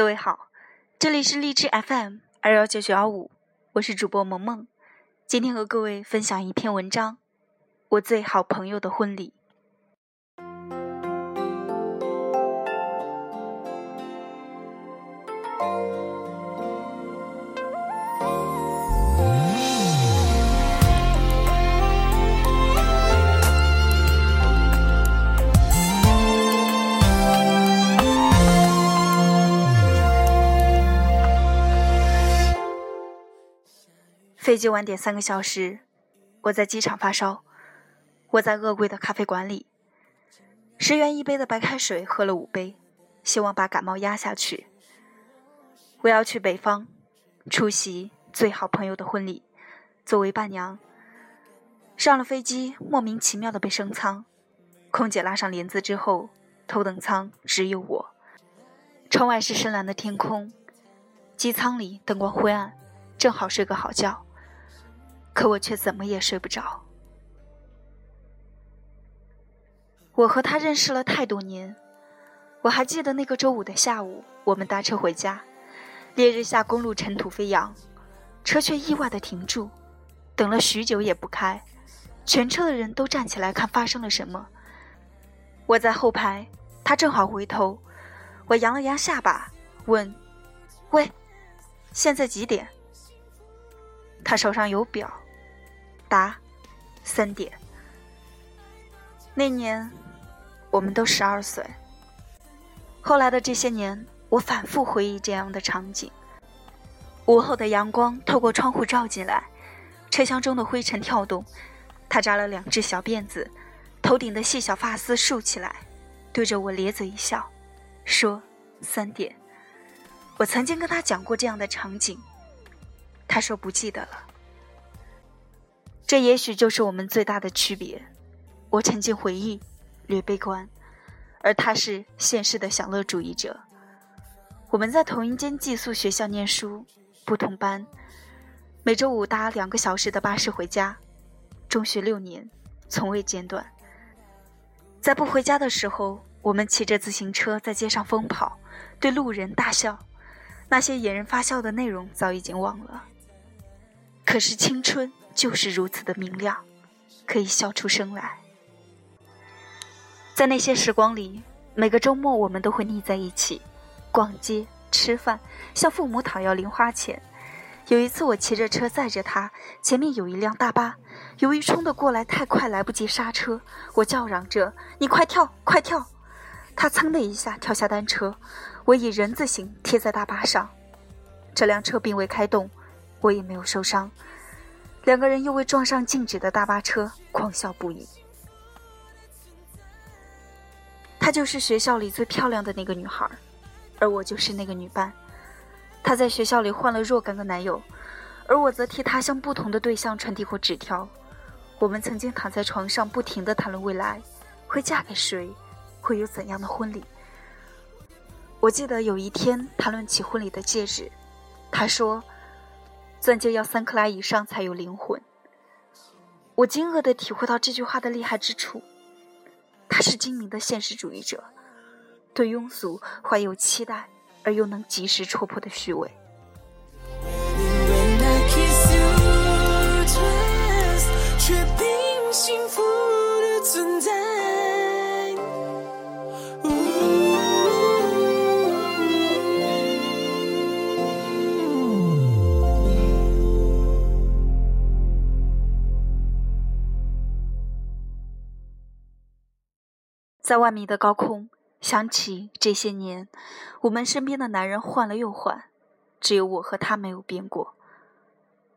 各位好，这里是荔枝 FM 二幺九九幺五，我是主播萌萌，今天和各位分享一篇文章，我最好朋友的婚礼。飞机晚点三个小时，我在机场发烧。我在恶贵的咖啡馆里，十元一杯的白开水喝了五杯，希望把感冒压下去。我要去北方，出席最好朋友的婚礼，作为伴娘。上了飞机，莫名其妙的被升舱，空姐拉上帘子之后，头等舱只有我。窗外是深蓝的天空，机舱里灯光灰暗，正好睡个好觉。可我却怎么也睡不着。我和他认识了太多年，我还记得那个周五的下午，我们搭车回家，烈日下公路尘土飞扬，车却意外的停住，等了许久也不开，全车的人都站起来看发生了什么。我在后排，他正好回头，我扬了扬下巴，问：“喂，现在几点？”他手上有表。答：三点。那年，我们都十二岁。后来的这些年，我反复回忆这样的场景：午后的阳光透过窗户照进来，车厢中的灰尘跳动。他扎了两只小辫子，头顶的细小发丝竖起来，对着我咧嘴一笑，说：“三点。”我曾经跟他讲过这样的场景，他说不记得了。这也许就是我们最大的区别。我沉浸回忆，略悲观，而他是现实的享乐主义者。我们在同一间寄宿学校念书，不同班，每周五搭两个小时的巴士回家。中学六年，从未间断。在不回家的时候，我们骑着自行车在街上疯跑，对路人大笑。那些引人发笑的内容早已经忘了。可是青春。就是如此的明亮，可以笑出声来。在那些时光里，每个周末我们都会腻在一起，逛街、吃饭，向父母讨要零花钱。有一次，我骑着车载着他，前面有一辆大巴，由于冲得过来太快，来不及刹车，我叫嚷着：“你快跳，快跳！”他噌的一下跳下单车，我以人字形贴在大巴上。这辆车并未开动，我也没有受伤。两个人又为撞上静止的大巴车狂笑不已。她就是学校里最漂亮的那个女孩，而我就是那个女伴。她在学校里换了若干个男友，而我则替她向不同的对象传递过纸条。我们曾经躺在床上，不停地谈论未来，会嫁给谁，会有怎样的婚礼。我记得有一天谈论起婚礼的戒指，她说。钻戒要三克拉以上才有灵魂。我惊愕地体会到这句话的厉害之处。他是精明的现实主义者，对庸俗怀有期待，而又能及时戳破的虚伪。在万米的高空，想起这些年，我们身边的男人换了又换，只有我和他没有变过。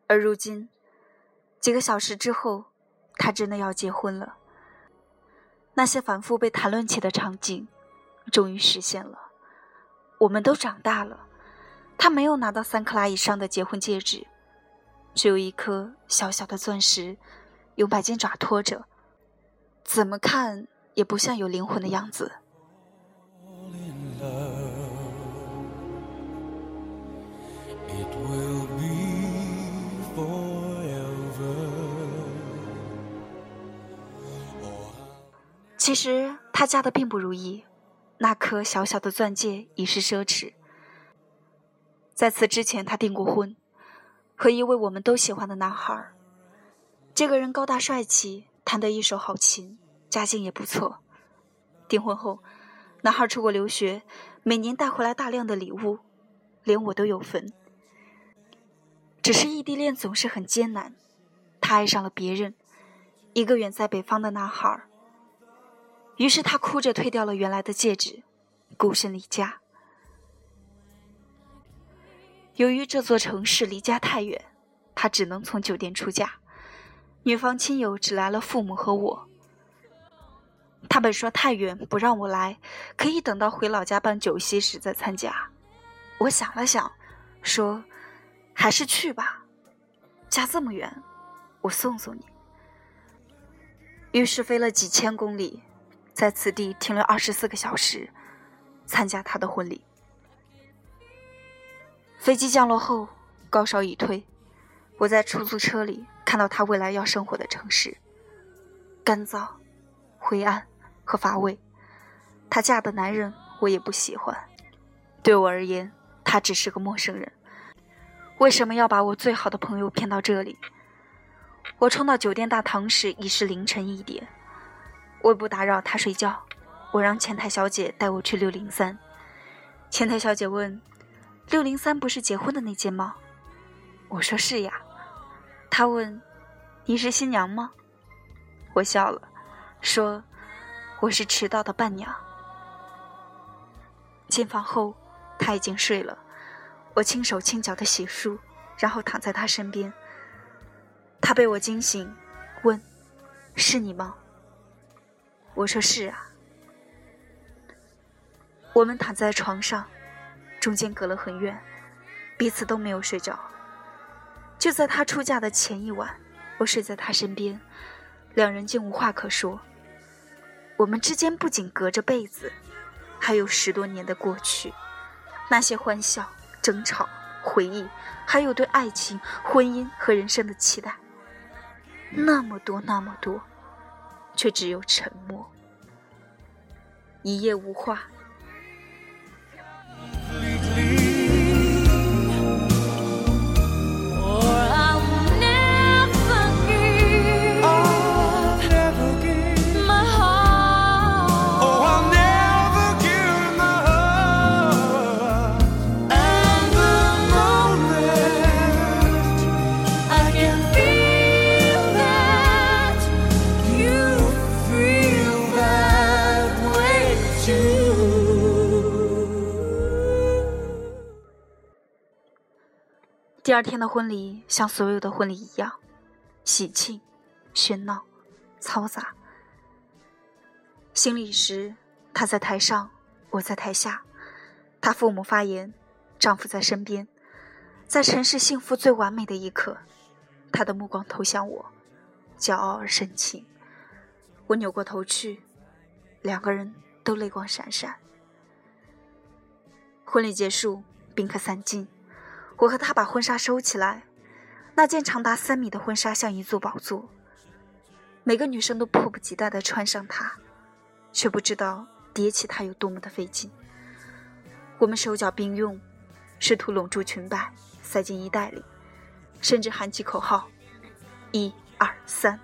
而如今，几个小时之后，他真的要结婚了。那些反复被谈论起的场景，终于实现了。我们都长大了，他没有拿到三克拉以上的结婚戒指，只有一颗小小的钻石，用白金爪托着，怎么看？也不像有灵魂的样子。其实她嫁的并不如意，那颗小小的钻戒已是奢侈。在此之前，他订过婚，和一位我们都喜欢的男孩。这个人高大帅气，弹得一手好琴，家境也不错。订婚后，男孩出国留学，每年带回来大量的礼物，连我都有份。只是异地恋总是很艰难，他爱上了别人，一个远在北方的男孩。于是他哭着退掉了原来的戒指，孤身离家。由于这座城市离家太远，他只能从酒店出嫁。女方亲友只来了父母和我。他本说太远不让我来，可以等到回老家办酒席时再参加。我想了想，说：“还是去吧，家这么远，我送送你。”于是飞了几千公里，在此地停了二十四个小时，参加他的婚礼。飞机降落后，高烧已退。我在出租车里看到他未来要生活的城市，干燥、灰暗和乏味。她嫁的男人我也不喜欢，对我而言，他只是个陌生人。为什么要把我最好的朋友骗到这里？我冲到酒店大堂时已是凌晨一点。为不打扰他睡觉，我让前台小姐带我去六零三。前台小姐问。六零三不是结婚的那间吗？我说是呀。他问：“你是新娘吗？”我笑了，说：“我是迟到的伴娘。”进房后，他已经睡了。我轻手轻脚的洗漱，然后躺在他身边。他被我惊醒，问：“是你吗？”我说：“是啊。”我们躺在床上。中间隔了很远，彼此都没有睡着。就在他出嫁的前一晚，我睡在他身边，两人竟无话可说。我们之间不仅隔着被子，还有十多年的过去，那些欢笑、争吵、回忆，还有对爱情、婚姻和人生的期待，那么多那么多，却只有沉默。一夜无话。第二天的婚礼像所有的婚礼一样，喜庆、喧闹、嘈杂。行礼时，他在台上，我在台下。他父母发言，丈夫在身边。在尘世幸福最完美的一刻，他的目光投向我，骄傲而深情。我扭过头去，两个人都泪光闪闪。婚礼结束，宾客散尽。我和他把婚纱收起来，那件长达三米的婚纱像一座宝座，每个女生都迫不及待地穿上它，却不知道叠起它有多么的费劲。我们手脚并用，试图拢住裙摆，塞进衣袋里，甚至喊起口号：“一二三，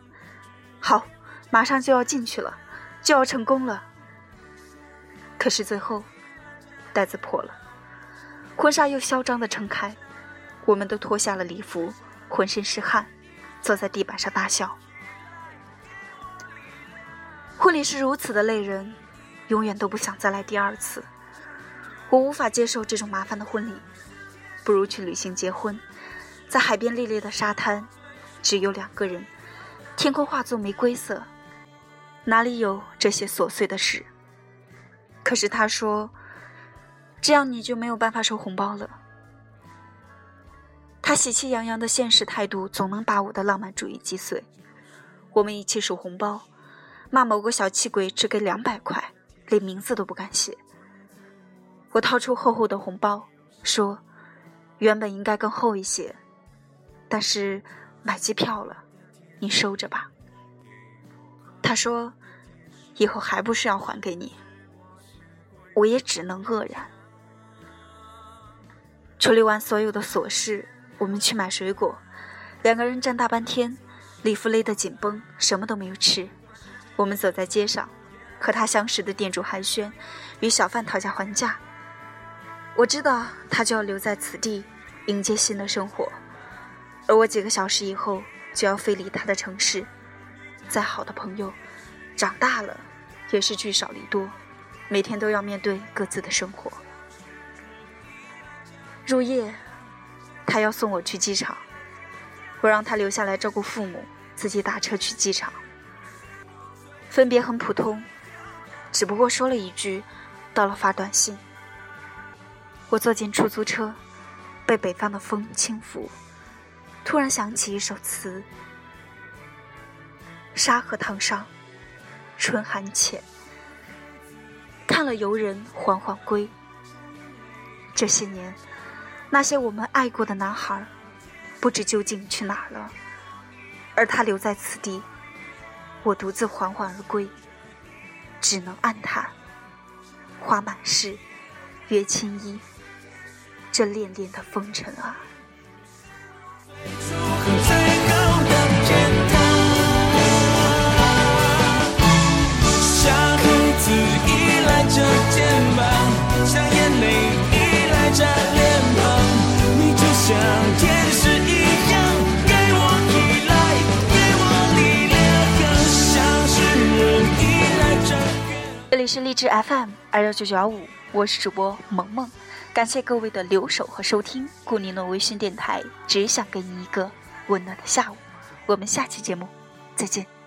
好，马上就要进去了，就要成功了。”可是最后，袋子破了。婚纱又嚣张地撑开，我们都脱下了礼服，浑身是汗，坐在地板上大笑。婚礼是如此的累人，永远都不想再来第二次。我无法接受这种麻烦的婚礼，不如去旅行结婚，在海边猎猎的沙滩，只有两个人，天空化作玫瑰色，哪里有这些琐碎的事？可是他说。这样你就没有办法收红包了。他喜气洋洋的现实态度总能把我的浪漫主义击碎。我们一起数红包，骂某个小气鬼只给两百块，连名字都不敢写。我掏出厚厚的红包，说：“原本应该更厚一些，但是买机票了，你收着吧。”他说：“以后还不是要还给你。”我也只能愕然。处理完所有的琐事，我们去买水果。两个人站大半天，礼服勒得紧绷，什么都没有吃。我们走在街上，和他相识的店主寒暄，与小贩讨价还价。我知道他就要留在此地，迎接新的生活，而我几个小时以后就要飞离他的城市。再好的朋友，长大了也是聚少离多，每天都要面对各自的生活。入夜，他要送我去机场，我让他留下来照顾父母，自己打车去机场。分别很普通，只不过说了一句：“到了发短信。”我坐进出租车，被北方的风轻拂，突然想起一首词：“沙河塘上，春寒浅，看了游人缓缓归。”这些年。那些我们爱过的男孩，不知究竟去哪了，而他留在此地，我独自缓缓而归，只能暗叹：花满室，月清衣，这恋恋的风尘啊！是励志 FM 二幺九九幺五，我是主播萌萌，感谢各位的留守和收听。顾宁的微信电台，只想给你一个温暖的下午。我们下期节目再见。